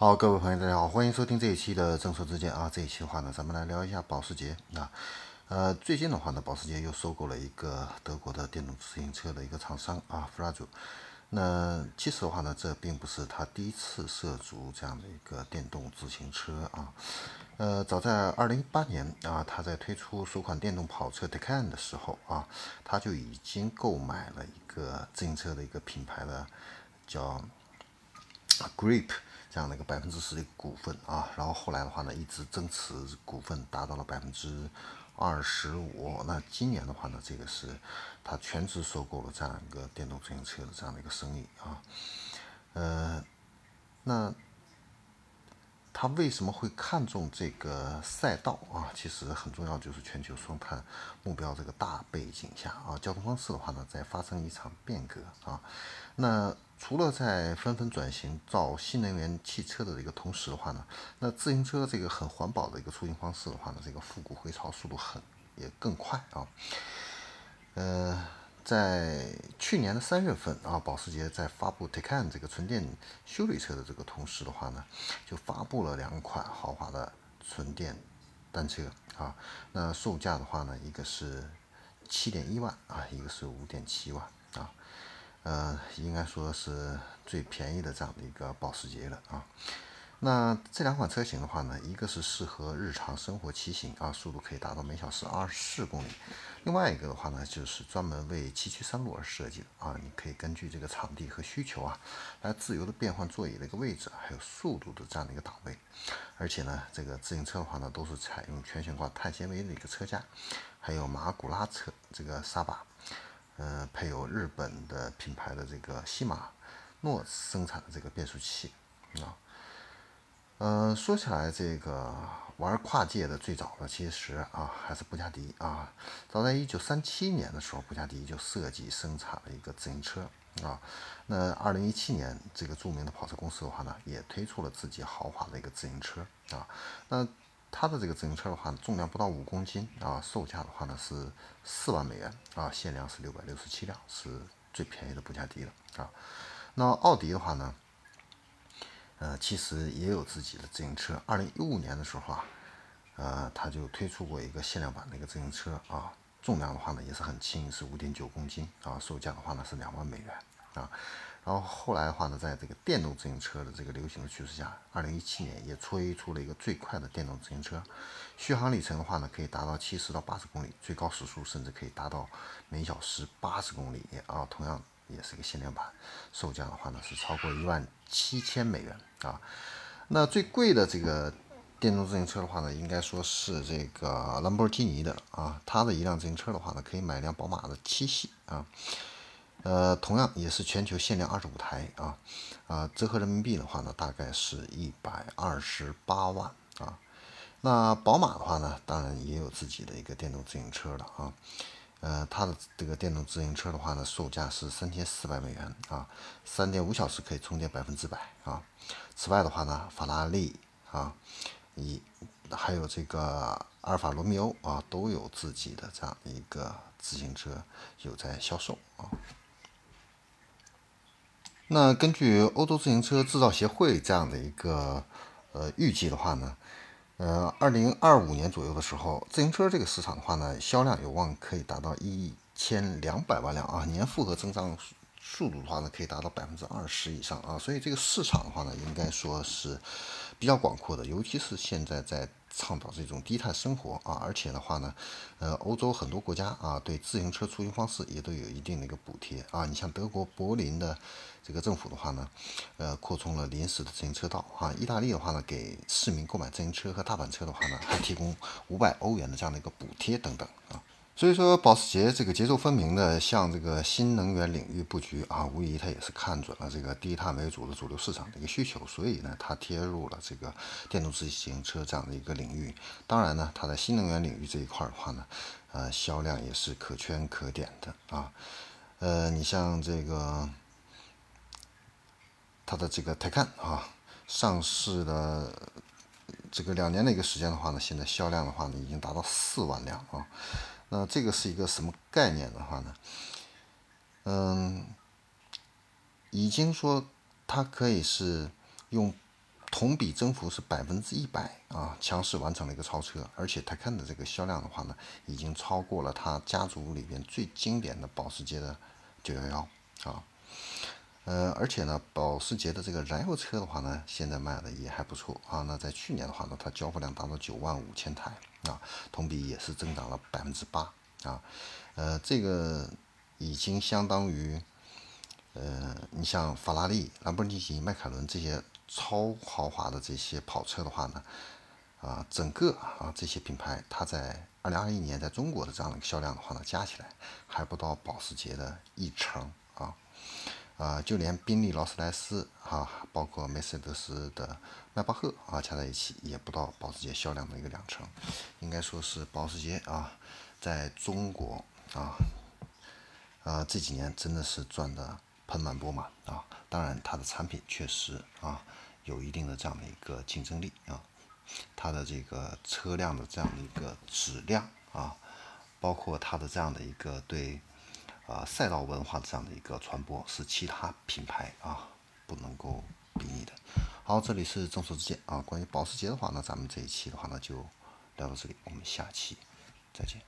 好，各位朋友，大家好，欢迎收听这一期的正说之见啊。这一期的话呢，咱们来聊一下保时捷啊。呃，最近的话呢，保时捷又收购了一个德国的电动自行车的一个厂商啊，弗拉祖。那其实的话呢，这并不是他第一次涉足这样的一个电动自行车啊。呃，早在二零一八年啊，他在推出首款电动跑车 t a c a n 的时候啊，他就已经购买了一个自行车的一个品牌的叫 Grip。这样的一个百分之十的股份啊，然后后来的话呢，一直增持股份达到了百分之二十五。那今年的话呢，这个是他全职收购了这样一个电动自行车的这样的一个生意啊。呃，那他为什么会看中这个赛道啊？其实很重要，就是全球双碳目标这个大背景下啊，交通方式的话呢，在发生一场变革啊。那除了在纷纷转型造新能源汽车的一个同时的话呢，那自行车这个很环保的一个出行方式的话呢，这个复古回潮速度很也更快啊。呃，在去年的三月份啊，保时捷在发布 Taycan 这个纯电休旅车的这个同时的话呢，就发布了两款豪华的纯电单车啊。那售价的话呢，一个是七点一万啊，一个是五点七万啊。呃，应该说是最便宜的这样的一个保时捷了啊。那这两款车型的话呢，一个是适合日常生活骑行啊，速度可以达到每小时二十四公里；另外一个的话呢，就是专门为崎岖山路而设计的啊。你可以根据这个场地和需求啊，来自由的变换座椅的一个位置，还有速度的这样的一个档位。而且呢，这个自行车的话呢，都是采用全悬挂碳纤维的一个车架，还有马古拉车这个刹把。呃，配有日本的品牌的这个西马诺生产的这个变速器啊。呃，说起来，这个玩跨界的最早的其实啊还是布加迪啊。早在一九三七年的时候，布加迪就设计生产了一个自行车啊。那二零一七年，这个著名的跑车公司的话呢，也推出了自己豪华的一个自行车啊。那它的这个自行车的话，重量不到五公斤啊，售价的话呢是四万美元啊，限量是六百六十七辆，是最便宜的布加迪了啊。那奥迪的话呢，呃，其实也有自己的自行车。二零一五年的时候啊，呃，它就推出过一个限量版的一个自行车啊，重量的话呢也是很轻，是五点九公斤啊，售价的话呢是两万美元啊。然后后来的话呢，在这个电动自行车的这个流行的趋势下，二零一七年也推出了一个最快的电动自行车，续航里程的话呢，可以达到七十到八十公里，最高时速甚至可以达到每小时八十公里啊，同样也是个限量版，售价的话呢是超过一万七千美元啊。那最贵的这个电动自行车的话呢，应该说是这个兰博基尼的啊，它的一辆自行车的话呢，可以买一辆宝马的七系啊。呃，同样也是全球限量二十五台啊，啊，折合人民币的话呢，大概是一百二十八万啊。那宝马的话呢，当然也有自己的一个电动自行车了啊，呃，它的这个电动自行车的话呢，售价是三千四百美元啊，三点五小时可以充电百分之百啊。此外的话呢，法拉利啊，以还有这个阿尔法罗密欧啊，都有自己的这样一个自行车有在销售啊。那根据欧洲自行车制造协会这样的一个呃预计的话呢，呃，二零二五年左右的时候，自行车这个市场的话呢，销量有望可以达到一千两百万辆啊，年复合增长速度的话呢，可以达到百分之二十以上啊，所以这个市场的话呢，应该说是比较广阔的，尤其是现在在。倡导这种低碳生活啊，而且的话呢，呃，欧洲很多国家啊，对自行车出行方式也都有一定的一个补贴啊。你像德国柏林的这个政府的话呢，呃，扩充了临时的自行车道啊。意大利的话呢，给市民购买自行车和踏板车的话呢，还提供五百欧元的这样的一个补贴等等啊。所以说，保时捷这个节奏分明的向这个新能源领域布局啊，无疑它也是看准了这个低碳为主的主流市场的一个需求，所以呢，它贴入了这个电动自行车这样的一个领域。当然呢，它在新能源领域这一块的话呢，呃，销量也是可圈可点的啊。呃，你像这个它的这个 Taycan 啊，上市的这个两年的一个时间的话呢，现在销量的话呢，已经达到四万辆啊。那这个是一个什么概念的话呢？嗯，已经说它可以是用同比增幅是百分之一百啊，强势完成了一个超车，而且 Taycan 的这个销量的话呢，已经超过了它家族里边最经典的保时捷的911啊。呃，而且呢，保时捷的这个燃油车的话呢，现在卖的也还不错啊。那在去年的话呢，它交付量达到九万五千台啊，同比也是增长了百分之八啊。呃，这个已经相当于，呃，你像法拉利、兰博基尼、迈凯伦这些超豪华的这些跑车的话呢，啊，整个啊这些品牌，它在二零二一年在中国的这样的一个销量的话呢，加起来还不到保时捷的一成啊。啊，就连宾利、劳斯莱斯啊，包括梅赛德斯的迈巴赫啊，加在一起也不到保时捷销量的一个两成，应该说是保时捷啊，在中国啊，啊这几年真的是赚的盆满钵满啊。当然，它的产品确实啊有一定的这样的一个竞争力啊，它的这个车辆的这样的一个质量啊，包括它的这样的一个对。啊，赛道文化这样的一个传播是其他品牌啊不能够比拟的。好，这里是众说之见啊。关于保时捷的话，那咱们这一期的话呢就聊到这里，我们下期再见。